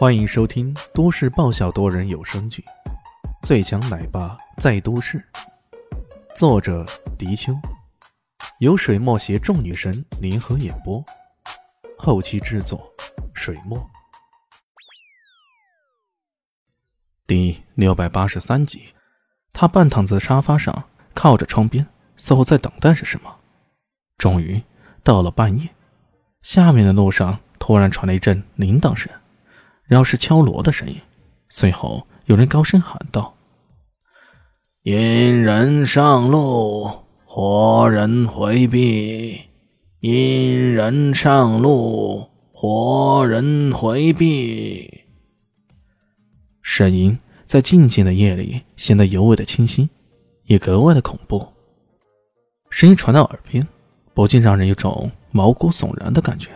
欢迎收听都市爆笑多人有声剧《最强奶爸在都市》，作者：迪秋，由水墨携众女神联合演播，后期制作：水墨。第六百八十三集，他半躺在沙发上，靠着窗边，似乎在等待着什么。终于到了半夜，下面的路上突然传来一阵铃铛声。然后是敲锣的声音，随后有人高声喊道：“阴人上路，活人回避。阴人上路，活人回避。”声音在静静的夜里显得尤为的清晰，也格外的恐怖。声音传到耳边，不禁让人有种毛骨悚然的感觉。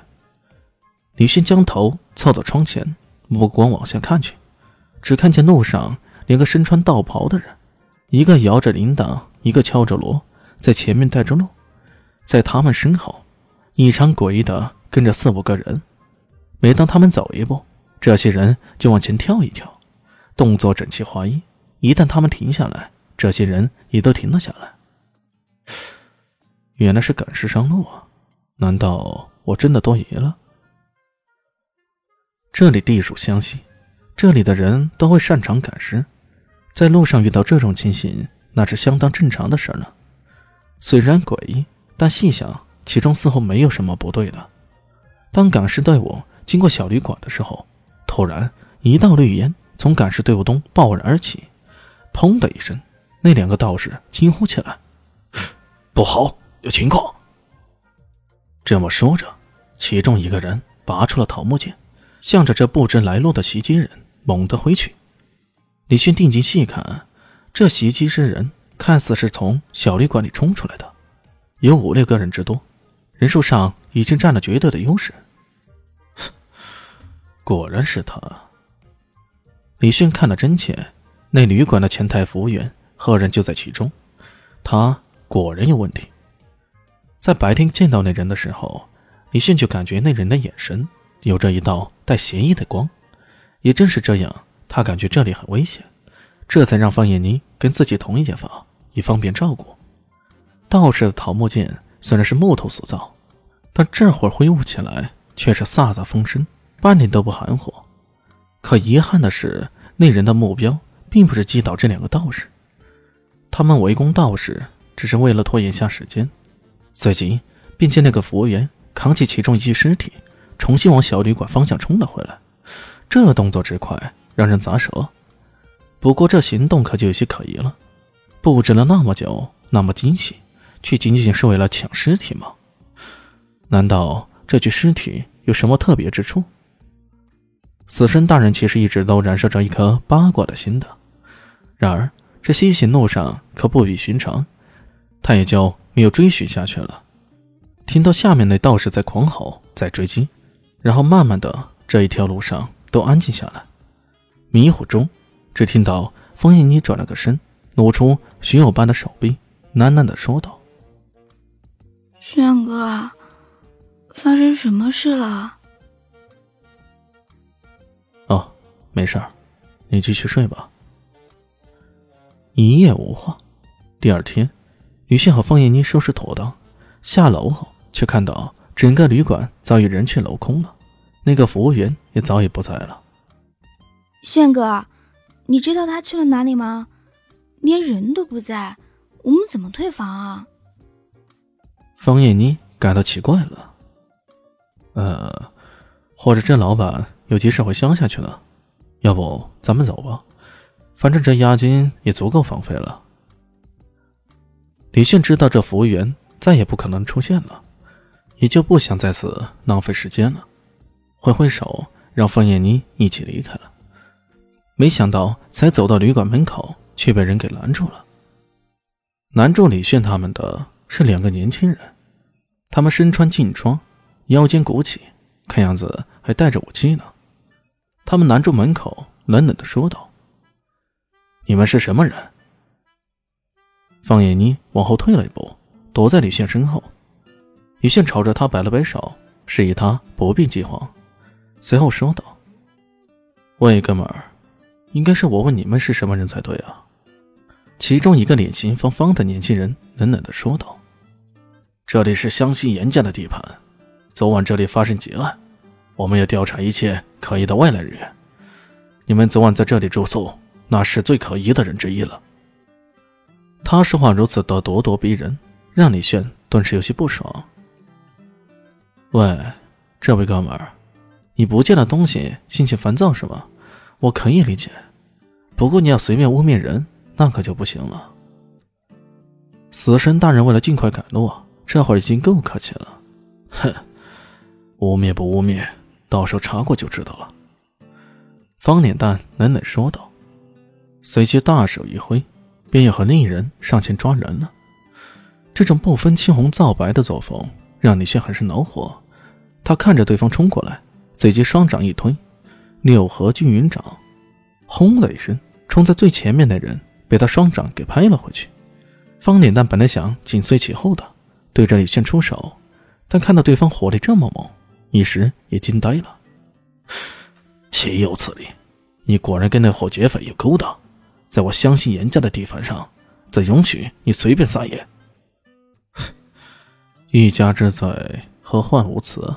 李迅将头凑到窗前。目光往下看去，只看见路上两个身穿道袍的人，一个摇着铃铛，一个敲着锣，在前面带着路。在他们身后，异常诡异的跟着四五个人。每当他们走一步，这些人就往前跳一跳，动作整齐划一。一旦他们停下来，这些人也都停了下来。原来是赶尸上路啊！难道我真的多疑了？这里地属湘西，这里的人都会擅长赶尸，在路上遇到这种情形，那是相当正常的事呢。虽然诡异，但细想，其中似乎没有什么不对的。当赶尸队伍经过小旅馆的时候，突然一道绿烟从赶尸队伍中爆然而起，砰的一声，那两个道士惊呼起来：“不好，有情况！”这么说着，其中一个人拔出了桃木剑。向着这不知来路的袭击人猛地挥去，李迅定睛细看，这袭击之人看似是从小旅馆里冲出来的，有五六个人之多，人数上已经占了绝对的优势。果然是他。李迅看得真切，那旅馆的前台服务员赫然就在其中，他果然有问题。在白天见到那人的时候，李迅就感觉那人的眼神。有着一道带邪意的光，也正是这样，他感觉这里很危险，这才让方艳妮跟自己同一间房，以方便照顾。道士的桃木剑虽然是木头所造，但这会儿挥舞起来却是飒飒风声，半点都不含糊。可遗憾的是，那人的目标并不是击倒这两个道士，他们围攻道士只是为了拖延下时间。随即，便见那个服务员扛起其中一具尸体。重新往小旅馆方向冲了回来，这动作之快，让人咋舌。不过这行动可就有些可疑了，布置了那么久，那么精细，却仅仅是为了抢尸体吗？难道这具尸体有什么特别之处？死神大人其实一直都燃烧着一颗八卦的心的，然而这西行路上可不比寻常，他也就没有追寻下去了。听到下面那道士在狂吼，在追击。然后慢慢的，这一条路上都安静下来。迷糊中，只听到方燕妮转了个身，露出寻友般的手臂，喃喃的说道：“轩哥，发生什么事了？”“哦，没事儿，你继续睡吧。”一夜无话。第二天，雨欣和方艳妮收拾妥当，下楼后却看到。整个旅馆早已人去楼空了，那个服务员也早已不在了。炫哥，你知道他去了哪里吗？连人都不在，我们怎么退房啊？方艳妮感到奇怪了。呃，或者这老板有急事回乡下去了，要不咱们走吧，反正这押金也足够房费了。李炫知道这服务员再也不可能出现了。也就不想在此浪费时间了，挥挥手让方艳妮一起离开了。没想到才走到旅馆门口，却被人给拦住了。拦住李炫他们的是两个年轻人，他们身穿劲装，腰间鼓起，看样子还带着武器呢。他们拦住门口，冷冷的说道：“你们是什么人？”方艳妮往后退了一步，躲在李炫身后。李炫朝着他摆了摆手，示意他不必惊慌，随后说道：“喂，哥们儿，应该是我问你们是什么人才对啊？其中一个脸型方方的年轻人冷冷的说道：“这里是湘西严家的地盘，昨晚这里发生劫案，我们要调查一切可疑的外来人员。你们昨晚在这里住宿，那是最可疑的人之一了。”他说话如此的咄咄逼人，让李炫顿时有些不爽。喂，这位哥们儿，你不见了东西，心情烦躁是吗？我可以理解，不过你要随便污蔑人，那可就不行了。死神大人为了尽快赶路，这会儿已经够客气了。哼，污蔑不污蔑，到时候查过就知道了。方脸蛋冷冷说道，随即大手一挥。便要和另一人上前抓人了，这种不分青红皂白的作风让李炫很是恼火。他看着对方冲过来，随即双掌一推，六合均匀掌，轰的一声，冲在最前面的人被他双掌给拍了回去。方脸蛋本来想紧随其后的，对着李炫出手，但看到对方火力这么猛，一时也惊呆了。岂有此理！你果然跟那伙劫匪有勾当。在我相信严家的地盘上，怎容许你随便撒野？一家之罪，何患无辞？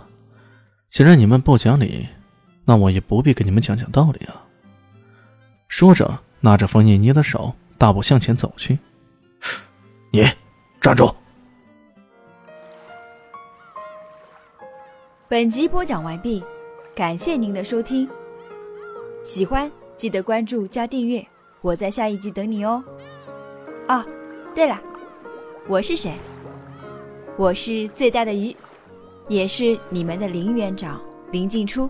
既然你们不讲理，那我也不必跟你们讲讲道理啊！说着，拿着冯妮妮的手，大步向前走去。你站住！本集播讲完毕，感谢您的收听。喜欢记得关注加订阅。我在下一集等你哦。哦，对了，我是谁？我是最大的鱼，也是你们的林园长林静初。